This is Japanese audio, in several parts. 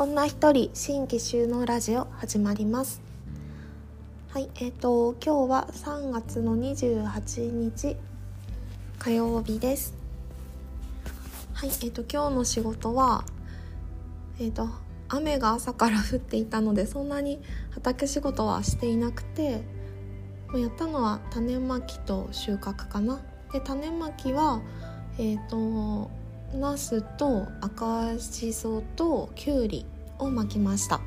女一人新規収納ラジオ始まります。はいえーと今日は3月の28日火曜日です。はいえーと今日の仕事はえーと雨が朝から降っていたのでそんなに畑仕事はしていなくてやったのは種まきと収穫かな。で種まきはえっ、ー、とナスと赤しそときゅうりを巻きました。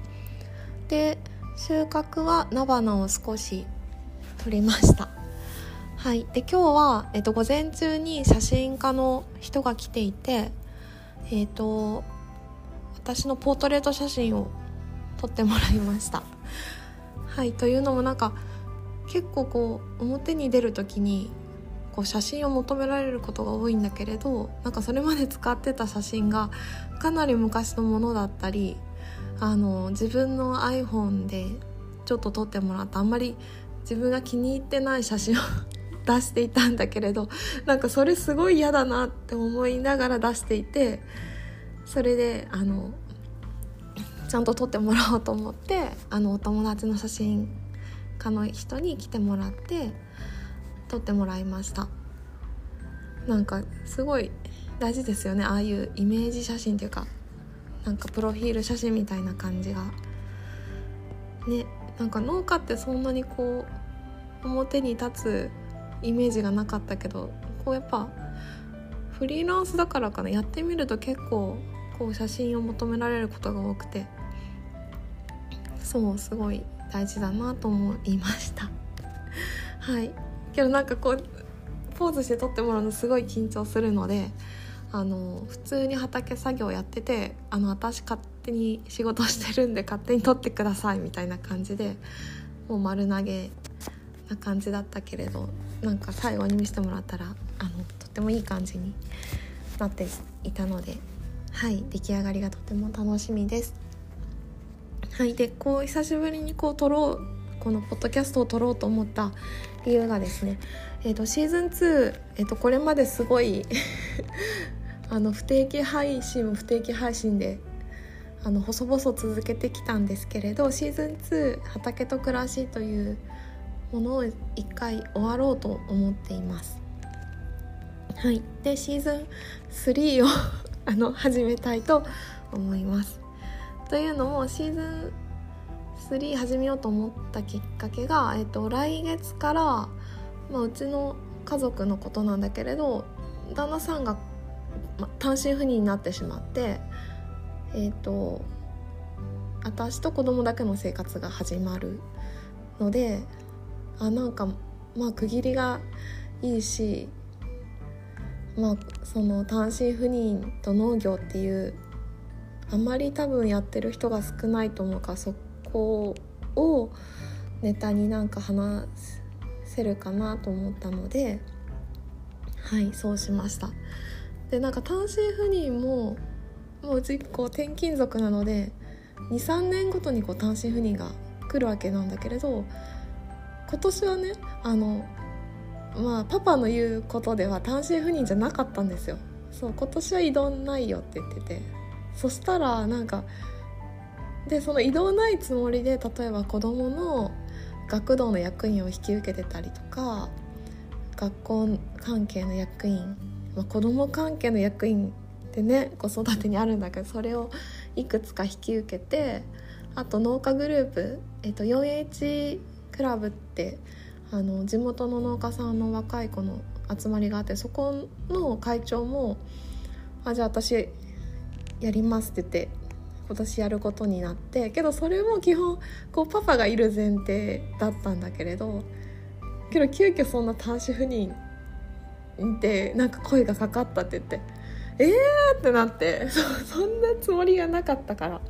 で収穫は菜花を少し取りました。はい。で今日は、えっと、午前中に写真家の人が来ていてえっ、と私のポートレート写真を撮ってもらいました。はい。というのもなんか結構こう表に出る時にこう写真を求められることが多いんだけれどなんかそれまで使ってた写真がかなり昔のものだったりあの自分の iPhone でちょっと撮ってもらったあんまり自分が気に入ってない写真を 出していたんだけれどなんかそれすごい嫌だなって思いながら出していてそれであのちゃんと撮ってもらおうと思ってあのお友達の写真家の人に来てもらって撮ってもらいました。なんかすごい大事ですよね。ああいうイメージ写真っていうか。なんかプロフィール写真みたいな感じが。ねなんか農家ってそんなにこう表に立つイメージがなかったけどこうやっぱフリーランスだからかな。やってみると結構こう写真を求められることが多くて。そうすごい大事だなと思いました。はい。けどなんかこうポーズして撮ってもらうのすごい緊張するのであの普通に畑作業やっててあの私勝手に仕事してるんで勝手に撮ってくださいみたいな感じでもう丸投げな感じだったけれどなんか最後に見せてもらったらあのとってもいい感じになっていたのではい出来上がりがとても楽しみです。はいでこう久しぶりにこう撮ろうこのポッドキャストを撮ろうと思った理由がですね、えーと、シーズン2、えーと、これまですごいあの不定期配信も不定期配信であの細々続けてきたんですけれどシーズン2「畑と暮らし」というものを一回終わろうと思っています。はい、でシーズン3を あの始めたいと思います。というのもシーズン3始めようと思ったきっかけが、えっと、来月から、まあ、うちの家族のことなんだけれど旦那さんが、単身赴任になってしまってえっ、と私と子供だけの生活が始まるのであなんかまあ区切りがいいしまあその単身赴任と農業っていうあまり多分やってる人が少ないと思うからそこをネタになんか話せるかなと思ったのではいそうしました。でなんか単身赴任ももううちこう転勤族なので23年ごとにこう単身赴任が来るわけなんだけれど今年はねあのまあパパの言うことでは単身赴任じゃなかったんですよ。そう今年は移動ないよって言ってて。そしたらなんかでその移動ないつもりで例えば子どもの学童の役員を引き受けてたりとか学校関係の役員、まあ、子ども関係の役員ってね子育てにあるんだけどそれをいくつか引き受けてあと農家グループ、えっと、4H クラブってあの地元の農家さんの若い子の集まりがあってそこの会長も「あじゃあ私やります」って言って今年やることになってけどそれも基本こうパパがいる前提だったんだけれどけど急遽そんな単身赴任でなんか声がかかったって言ってえーってなってそ そんなつもりがなかったから。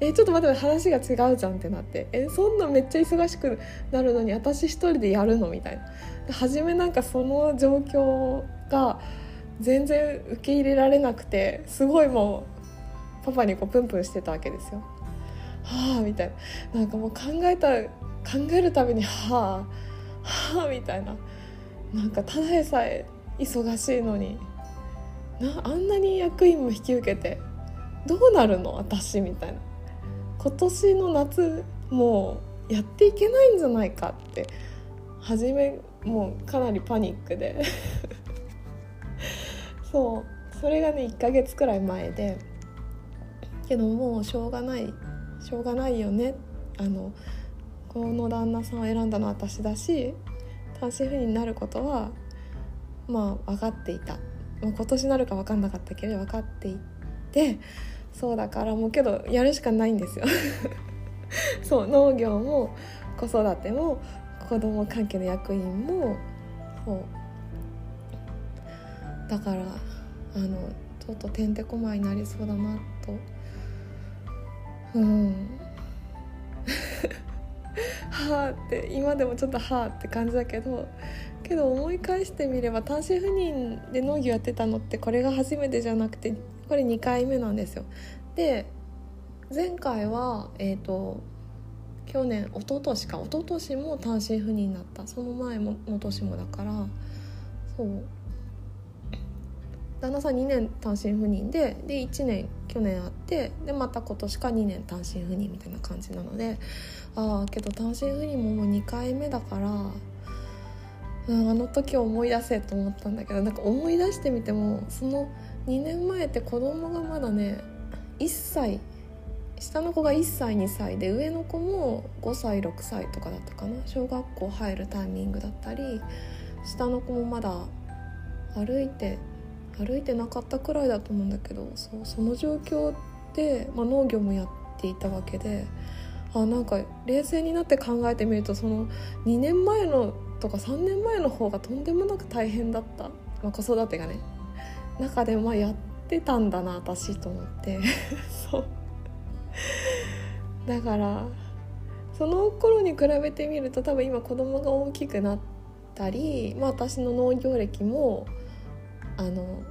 えちょっと待って話が違うじゃんってなって。えそんなめっちゃ忙しくなるのに私一人でやるのみたいな。初めなんかその状況が全然受け入れられなくてすごいもうパパにこうプンプンしてたわけですよ。はあみたいな。なんかもう考えた考えるたびにはあはあみたいな。なんかただでさえ忙しいのに。なあんなに役員も引き受けてどうなるの？私みたいな。今年の夏もうやっていけないんじゃないかって。初めもうかなりパニックで。そう。それがね1ヶ月くらい前で。けどもうしょうがない。しょうがないよね。あのこの旦那さんを選んだのは私だし。単身赴任になることはまあ分かっていた、まあ、今年なるか分かんなかったけど分かっていてそうだからもうけどやるしかないんですよ。そう農業も子育ても子ども関係の役員もそう。だからあのちょっとてんてこまいになりそうだなと。うん。はあって今でもちょっとはあって感じだけどけど思い返してみれば単身赴任で農業やってたのってこれが初めてじゃなくてこれ2回目なんですよ。で前回はえっ、ー、と去年一昨年か一昨年も単身赴任だったその前もの年もだからそう旦那さん2年単身赴任でで1年去年あってでまた今年か2年単身赴任みたいな感じなのでああけど単身赴任ももう2回目だから、うん、あの時思い出せと思ったんだけどなんか思い出してみてもその2年前って子供がまだね1歳下の子が1歳2歳で上の子も5歳6歳とかだったかな小学校入るタイミングだったり下の子もまだ歩いて歩いてなかったくらいだと思うんだけどそうその状況で、まあ、農業もやっていたわけであなんか冷静になって考えてみるとその2年前のとか3年前の方がとんでもなく大変だった、まあ、子育てがね。中でまあやってたんだな私と思って。そう。だからその頃に比べてみると多分今子供が大きくなったり、まあ、私の農業歴もあの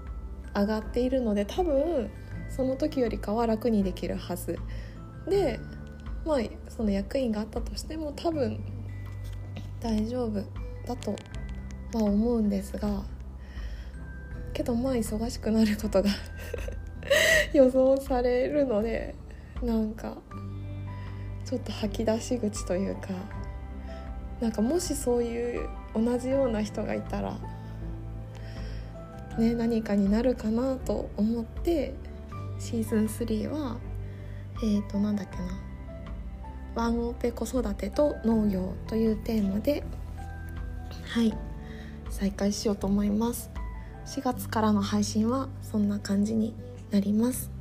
上がっているので多分その時よりかは楽にできるはず。でまあその役員があったとしても多分大丈夫だとは思うんですがけどまあ忙しくなることが 予想されるのでなんかちょっと吐き出し口というかなんかもしそういう同じような人がいたらね、何かになるかなと思ってシーズン3はえっ、ー、となんだっけな。ワンオペ子育てと農業というテーマではい再開しようと思います。4月からの配信はそんな感じになります。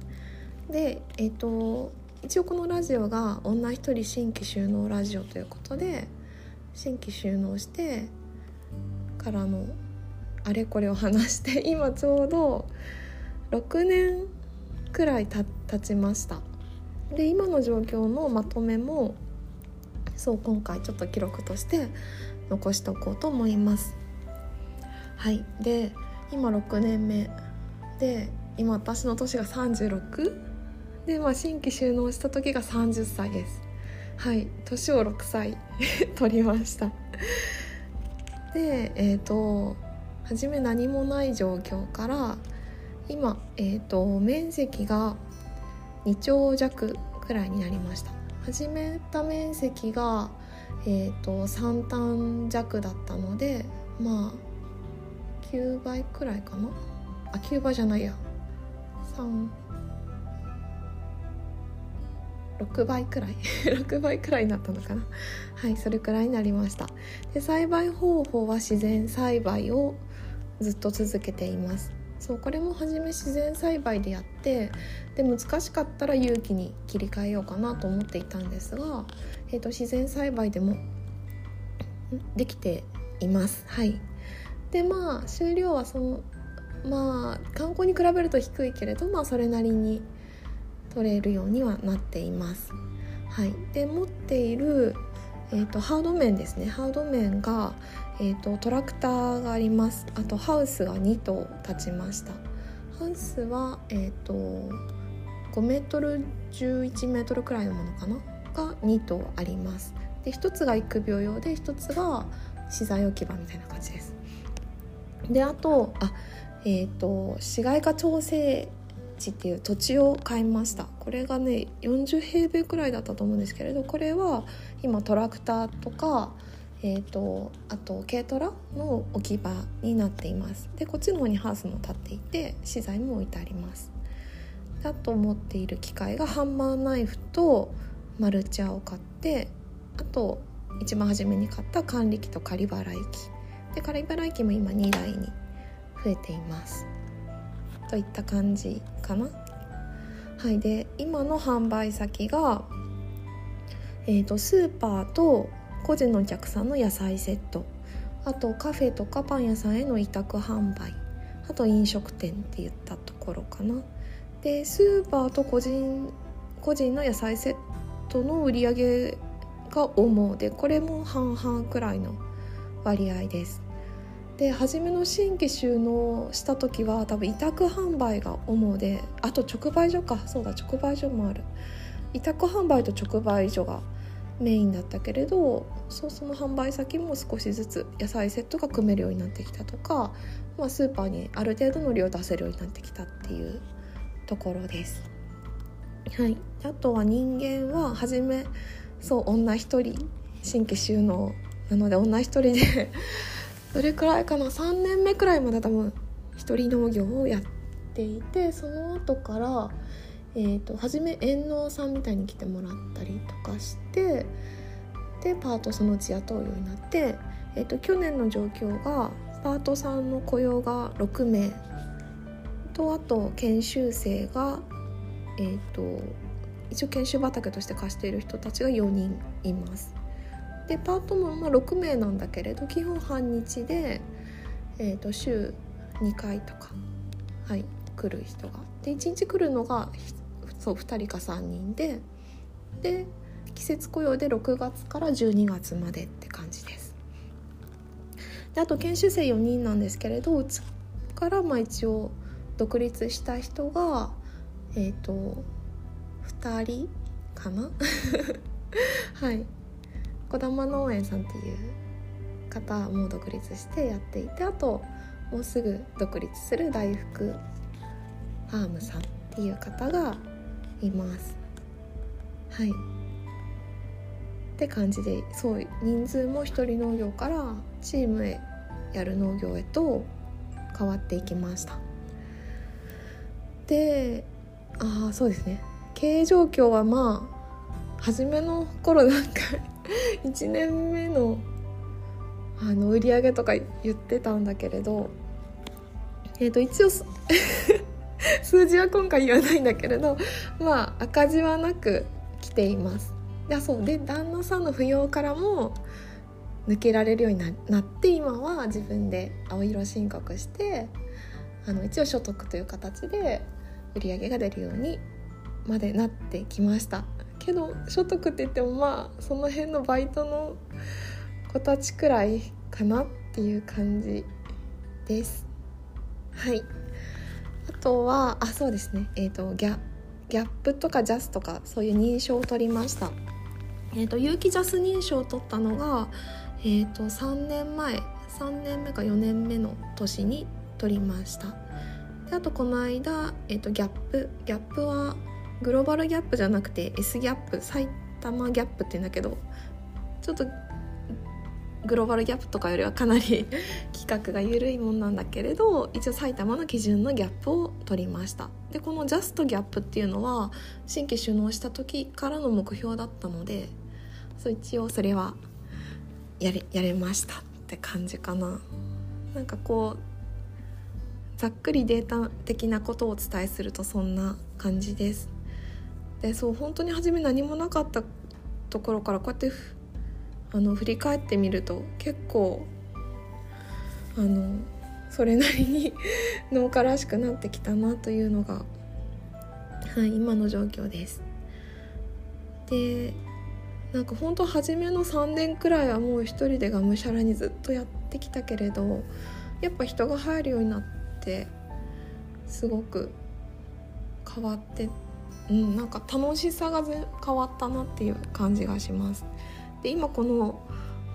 でえっ、ー、と一応このラジオが女一人新規収納ラジオということで新規収納してからのあれこれを話して 今ちょうど6年くらい経ちました。で今の状況のまとめもそう今回ちょっと記録として残しておこうと思います。はい。で今6年目。で今私の年が36で、まあ、新規収納した時が30歳です。はい。年を6歳 取りました。でえっ、ー、と初め何もない状況から今、えーと、面積が2兆弱くらいになりました。始めた面積が、えーと、3単弱だったのでまあ9倍くらいかな？あ9倍じゃないや。3 6倍くらい。6倍くらいになったのかな？はいそれくらいになりました。で栽培方法は自然栽培をずっと続けています。そうこれも初め自然栽培でやってで難しかったら有機に切り替えようかなと思っていたんですが、えーと、自然栽培でもできています。はい。でまあ収量はそのまあ観光に比べると低いけれどまあそれなりに取れるようにはなっています。はい。で持っているえーと、ハード面ですね。ハード面が、えーと、トラクターがあります。あとハウスが2頭立ちました。ハウスは、えーと、5メートル11メートルくらいのものかな？が2頭あります。で1つが育苗用で1つが資材置き場みたいな感じです。であとあえっ、ー、と市街化調整地っていう土地を買いました。これがね40平米くらいだったと思うんですけれどこれは今トラクターとかえーと、あと軽トラの置き場になっています。でこっちの方にハウスも立っていて資材も置いてあります。あと持っている機械がハンマーナイフとマルチャーを買ってあと一番初めに買った管理機と仮払い機。で仮払い機も今2台に増えています。といった感じかな。はい。で今の販売先が、えーとスーパーと個人のお客さんの野菜セット。あとカフェとかパン屋さんへの委託販売。あと飲食店って言ったところかな。でスーパーと個人個人の野菜セットの売り上げが主。でこれも半々くらいの割合です。で初めの新規収納した時は多分委託販売が主であと直売所か。そうだ直売所もある。委託販売と直売所がメインだったけれどそうその販売先も少しずつ野菜セットが組めるようになってきたとか、まあ、スーパーにある程度の量出せるようになってきたっていうところです。はい、あとは人間は初めそう女一人新規収納なので女一人で どれくらいかな？3年目くらいまで多分一人農業をやっていてその後からえーと、初め遠納さんみたいに来てもらったりとかしてでパートそのうち雇うようになって、えーと、去年の状況がパートさんの雇用が6名とあと研修生が、えーと、一応研修畑として貸している人たちが4人います。でパートもまあ6名なんだけれど基本半日で、えー、と週2回とか、はい、来る人が。で1日来るのがそう2人か3人でで季節雇用で6月から12月までって感じです。であと研修生4人なんですけれどうちからまあ一応独立した人がえっ、ー、と2人かな？はい。児玉農園さんっていう方も独立してやっていてあともうすぐ独立する大福ファームさんっていう方がいます。はい。って感じでそう人数も一人農業からチームへやる農業へと変わっていきました。でああそうですね。経営状況はまあ初めの頃なんか 1年目のあの売り上げとか言ってたんだけれどえっ、ー、と一応 数字は今回言わないんだけれどまあ赤字はなく来ています。でそう。で旦那さんの扶養からも抜けられるようになって今は自分で青色申告してあの一応所得という形で売り上げが出るようにまでなってきました。けど所得って言ってもまあその辺のバイトの子たちくらいかなっていう感じです。はい。あとはあそうですね。えっ、ー、とギャギャップとかジャスとかそういう認証を取りました。え、ー、と有機ジャス認証を取ったのがえ、ー、と3年前3年目か4年目の年に取りました。であとこの間、えーと、ギャップギャップはグローバルギャップじゃなくて S ギャップ埼玉ギャップって言うんだけどちょっとグローバルギャップとかよりはかなり規格が緩いもんなんだけれど一応埼玉の基準のギャップを取りました。でこのジャストギャップっていうのは新規収納した時からの目標だったのでそう一応それはやれやれましたって感じかな。なんかこうざっくりデータ的なことをお伝えするとそんな感じです。でそう本当に初め何もなかったところからこうやってあの振り返ってみると結構あのそれなりに 農家らしくなってきたなというのが、はい、今の状況です。でなんか本当初めの3年くらいはもう一人でがむしゃらにずっとやってきたけれどやっぱ人が入るようになってすごく変わってうんなんか楽しさが変わったなっていう感じがします。で今この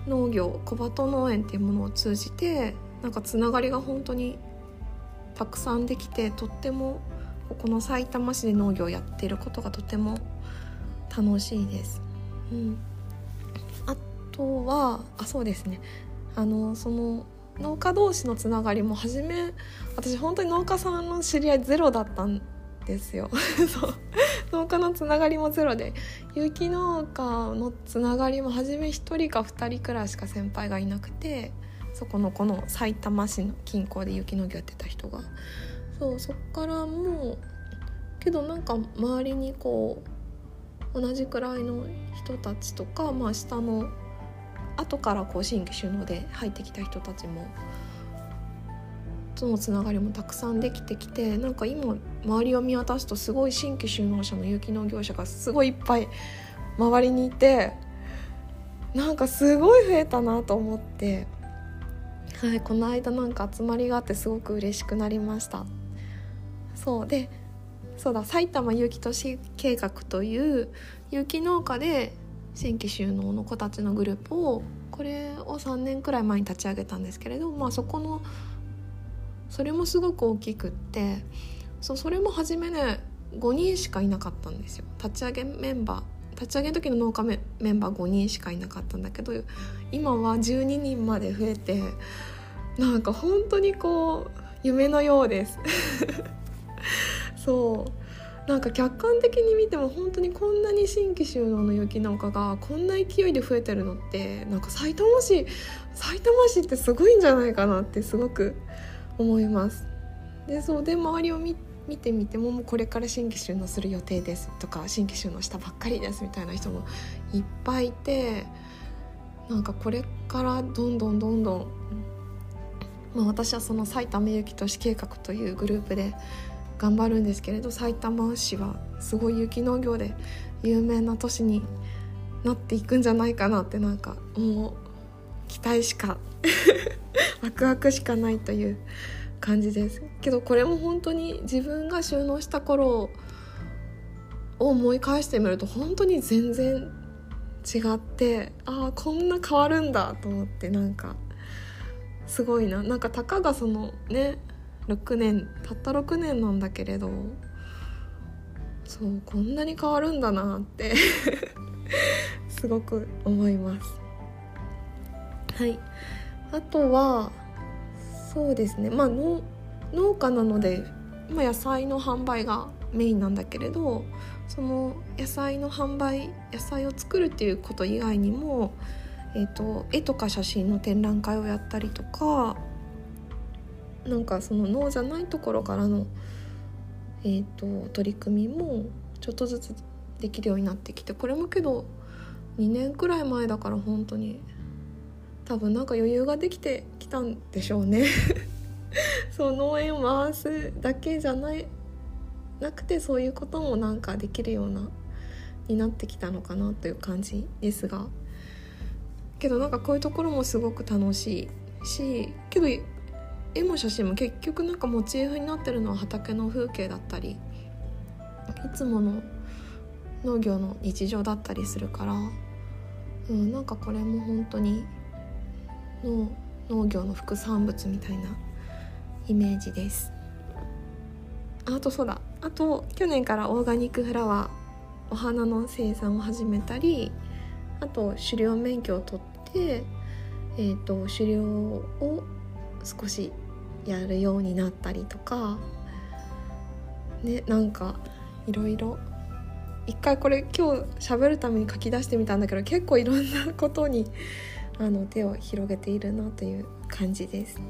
農業小鳩農園っていうものを通じてなんかつながりが本当にたくさんできてとってもここのさいたま市で農業をやっていることがとても楽しいです。うん、あとはあそうですね。あのその農家同士のつながりも初め私本当に農家さんの知り合いゼロだったんですよ。そう。農家のつながりもゼロで有機農家のつながりも初め1人か2人くらいしか先輩がいなくてそこのこのさいたま市の近郊で有機農業やってた人が。そうそっからもうけどなんか周りにこう同じくらいの人たちとか、まあ、下の後からこう新規収納で入ってきた人たちもとのつながりもたくさんできてきてなんか今周りを見渡すとすごい新規就農者の有機農業者がすごいいっぱい周りにいてなんかすごい増えたなと思って、はい、この間なんか集まりがあってすごく嬉しくなりました。そうでそうだ埼玉有機都市計画という有機農家で新規収納の子たちのグループをこれを3年くらい前に立ち上げたんですけれど、まあ、そこのそれもすごく大きくってそうそれも初めね5人しかいなかったんですよ。立ち上げメンバー立ち上げの時の農家メンバー5人しかいなかったんだけど今は12人まで増えてなんか本当にこう夢のようです そうなんか客観的に見ても本当にこんなに新規収納の雪農家がこんな勢いで増えてるのってなんか埼玉市埼玉市ってすごいんじゃないかなってすごく思います。でそうで周りを見見てみてももうこれから新規収納する予定ですとか新規収納したばっかりですみたいな人もいっぱいいてなんかこれからどんどんどんどん、まあ、私はその埼玉雪都市計画というグループで頑張るんですけれど埼玉市はすごい雪農業で有名な都市になっていくんじゃないかなってなんかもう期待しか ワクワクしかないという感じです。けどこれも本当に自分が収納した頃を思い返してみると本当に全然違ってああこんな変わるんだと思ってなんかすごいな。なんかたかがそのね6年たった6年なんだけれどそうこんなに変わるんだなって すごく思います。はい。あとはそうですね。まあ農家なので、まあ、野菜の販売がメインなんだけれどその野菜の販売野菜を作るっていうこと以外にも、えーと絵とか写真の展覧会をやったりとかなんかその脳じゃないところからの、えーと、取り組みもちょっとずつできるようになってきてこれもけど2年くらい前だから本当に多分なんか余裕ができてきたんでしょうね。そう農園を回すだけじゃないなくてそういうこともなんかできるようなになってきたのかなという感じですが。けどなんかこういうところもすごく楽しいしけど絵も写真も結局なんかモチーフになってるのは畑の風景だったりいつもの農業の日常だったりするから、うん、なんかこれも本当にの農業の副産物みたいなイメージです。あとそうだ。あと去年からオーガニックフラワーお花の生産を始めたりあと狩猟免許を取って、えーと狩猟を少しやるようになったりとかねなんかいろいろ一回これ今日喋るために書き出してみたんだけど結構いろんなことにあの手を広げているなという感じです。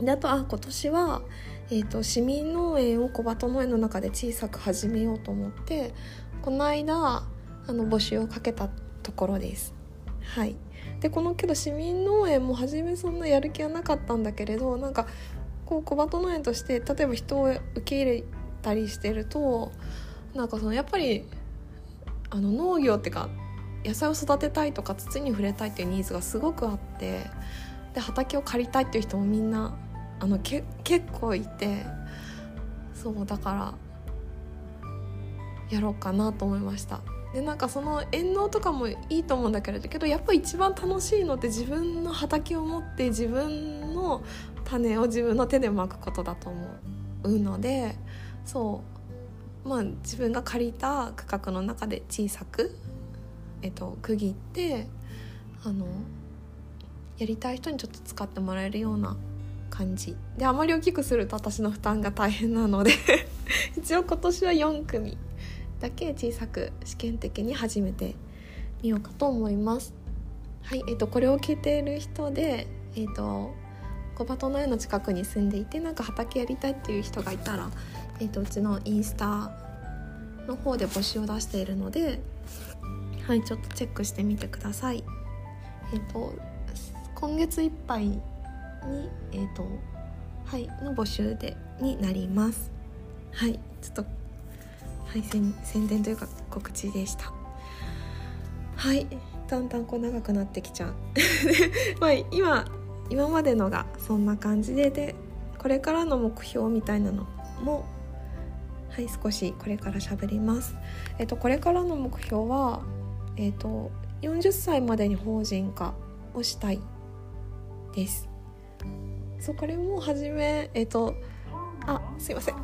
であとあ今年は、えーと、市民農園を小鳩農園の中で小さく始めようと思ってこの間あの募集をかけたところです。はいでこのけど市民農園も初めそんなやる気はなかったんだけれどなんかこう小鳩農園として例えば人を受け入れたりしてるとなんかそのやっぱりあの農業っていうか野菜を育てたいとか土に触れたいっていうニーズがすごくあってで畑を借りたいっていう人もみんなあのけ結構いてそうだからやろうかなと思いました。でなんかその遠農とかもいいと思うんだけれどけどやっぱ一番楽しいのって自分の畑を持って自分の種を自分の手でまくことだと思ううのでそう。まあ自分が借りた区画の中で小さく、えっと、区切ってあのやりたい人にちょっと使ってもらえるような感じ。であまり大きくすると私の負担が大変なので 一応今年は4組。だけ小さく試験的に始めてみようかと思います。はいえっ、ー、とこれを聞いている人でえっ、ー、と小鳩の絵の近くに住んでいてなんか畑やりたいっていう人がいたら、えーと、うちのインスタの方で募集を出しているのではいちょっとチェックしてみてください。えっ、ー、と今月いっぱいにえっ、ー、とはいの募集でになります。はいちょっとはい宣伝というか告知でした。はいだんだんこう長くなってきちゃう。まあ今今までのがそんな感じででこれからの目標みたいなのもはい少しこれから喋ります。えっとこれからの目標はえっと40歳までに法人化をしたいです。そうこれも初めえっとあすいません。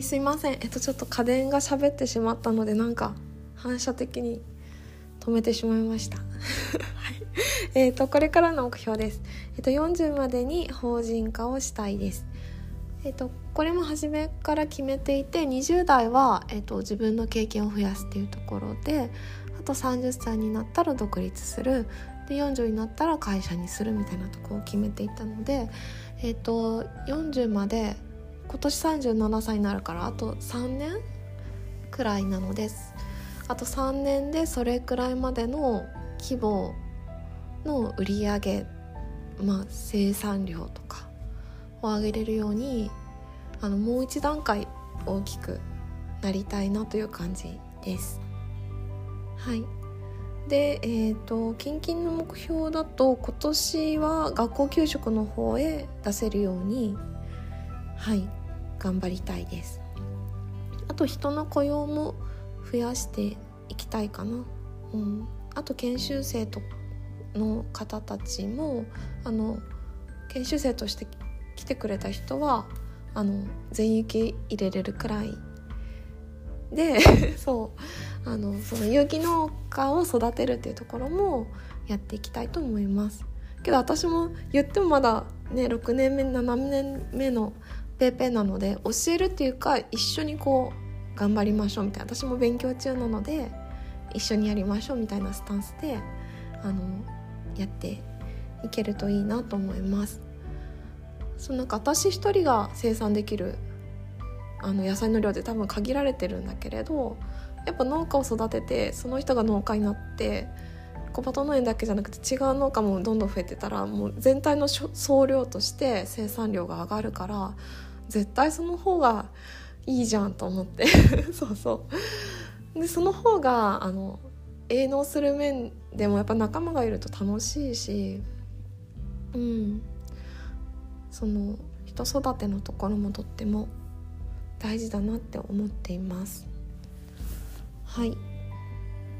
はいすいません。えっとちょっと家電が喋ってしまったのでなんか反射的に止めてしまいました。はい。えっとこれからの目標です。えっと40までに法人化をしたいです。えっとこれも初めから決めていて20代は、えっと、自分の経験を増やすっていうところであと30歳になったら独立する。で40になったら会社にするみたいなとこを決めていたので、えっと、40まで今年37歳になるからあと3年くらいなのです。あと3年でそれくらいまでの規模の売り上げまあ生産量とかを上げれるようにあのもう一段階大きくなりたいなという感じです。はい。でえーと、と近々の目標だと今年は学校給食の方へ出せるようにはい。頑張りたいです。あと人の雇用も増やしていきたいかな、うん、あと研修生との方たちもあの研修生として来てくれた人はあの全員受け入れれるくらい。で そう。あのその有機農家を育てるっていうところもやっていきたいと思います。けど私も言ってもまだね6年目7年目のペーペーなので教えるっていうか一緒にこう頑張りましょうみたいな私も勉強中なので一緒にやりましょうみたいなスタンスであのやっていけるといいなと思います。そのなんか私一人が生産できるあの野菜の量って多分限られてるんだけれどやっぱ農家を育ててその人が農家になって小鳩農園だけじゃなくて違う農家もどんどん増えてたらもう全体の総量として生産量が上がるから絶対その方がいいじゃんと思って。そうそう。でその方があの営農する面でもやっぱ仲間がいると楽しいしうん。その人育てのところもとっても大事だなって思っています。はい。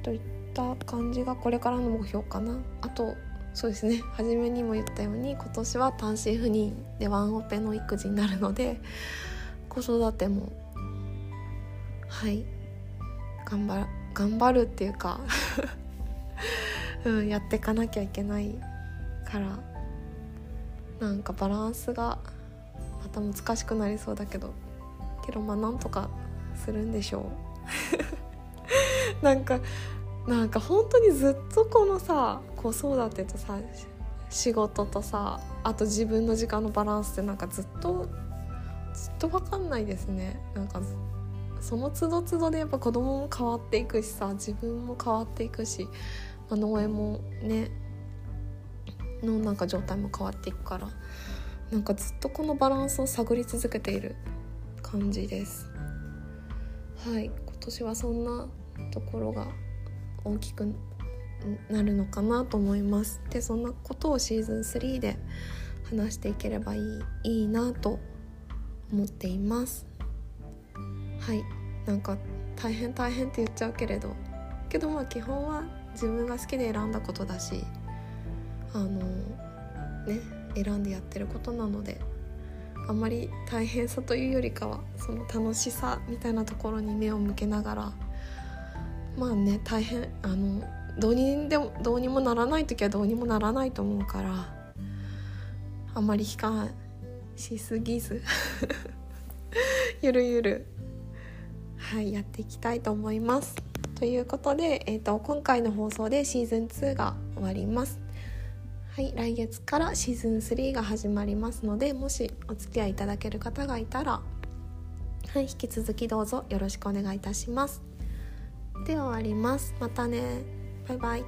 といった感じがこれからの目標かな。あとそうですね。初めにも言ったように今年は単身赴任でワンオペの育児になるので子育てもはい。頑張頑張るっていうか うん、やっていかなきゃいけないからなんかバランスがまた難しくなりそうだけどけどまあなんとかするんでしょう。なんかなんか本当にずっとこのさ子育てとさ仕事とさあと自分の時間のバランスってなんかずっとずっと分かんないですね。なんかその都度都度でやっぱ子供も変わっていくしさ自分も変わっていくし、まあ、農園もねのなんか状態も変わっていくからなんかずっとこのバランスを探り続けている感じです。はい今年はそんなところが大きくなるのかなと思います。でそんなことをシーズン3で話していければいいいいなと思っています。はい。なんか大変大変って言っちゃうけれど。けどまあ基本は自分が好きで選んだことだしあのね選んでやってることなのであんまり大変さというよりかはその楽しさみたいなところに目を向けながらまあね大変あのどうにでもどうにもならない時はどうにもならないと思うからあんまり悲観しすぎず ゆるゆるはいやっていきたいと思います。ということで、えーと、今回の放送でシーズン2が終わります。はい、来月からシーズン3が始まりますのでもしお付き合いいただける方がいたら、はい、引き続きどうぞよろしくお願いいたします。では終わります。またね。バイバイ。